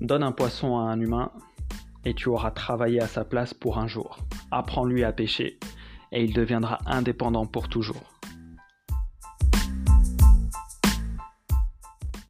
Donne un poisson à un humain et tu auras travaillé à sa place pour un jour. Apprends-lui à pêcher et il deviendra indépendant pour toujours.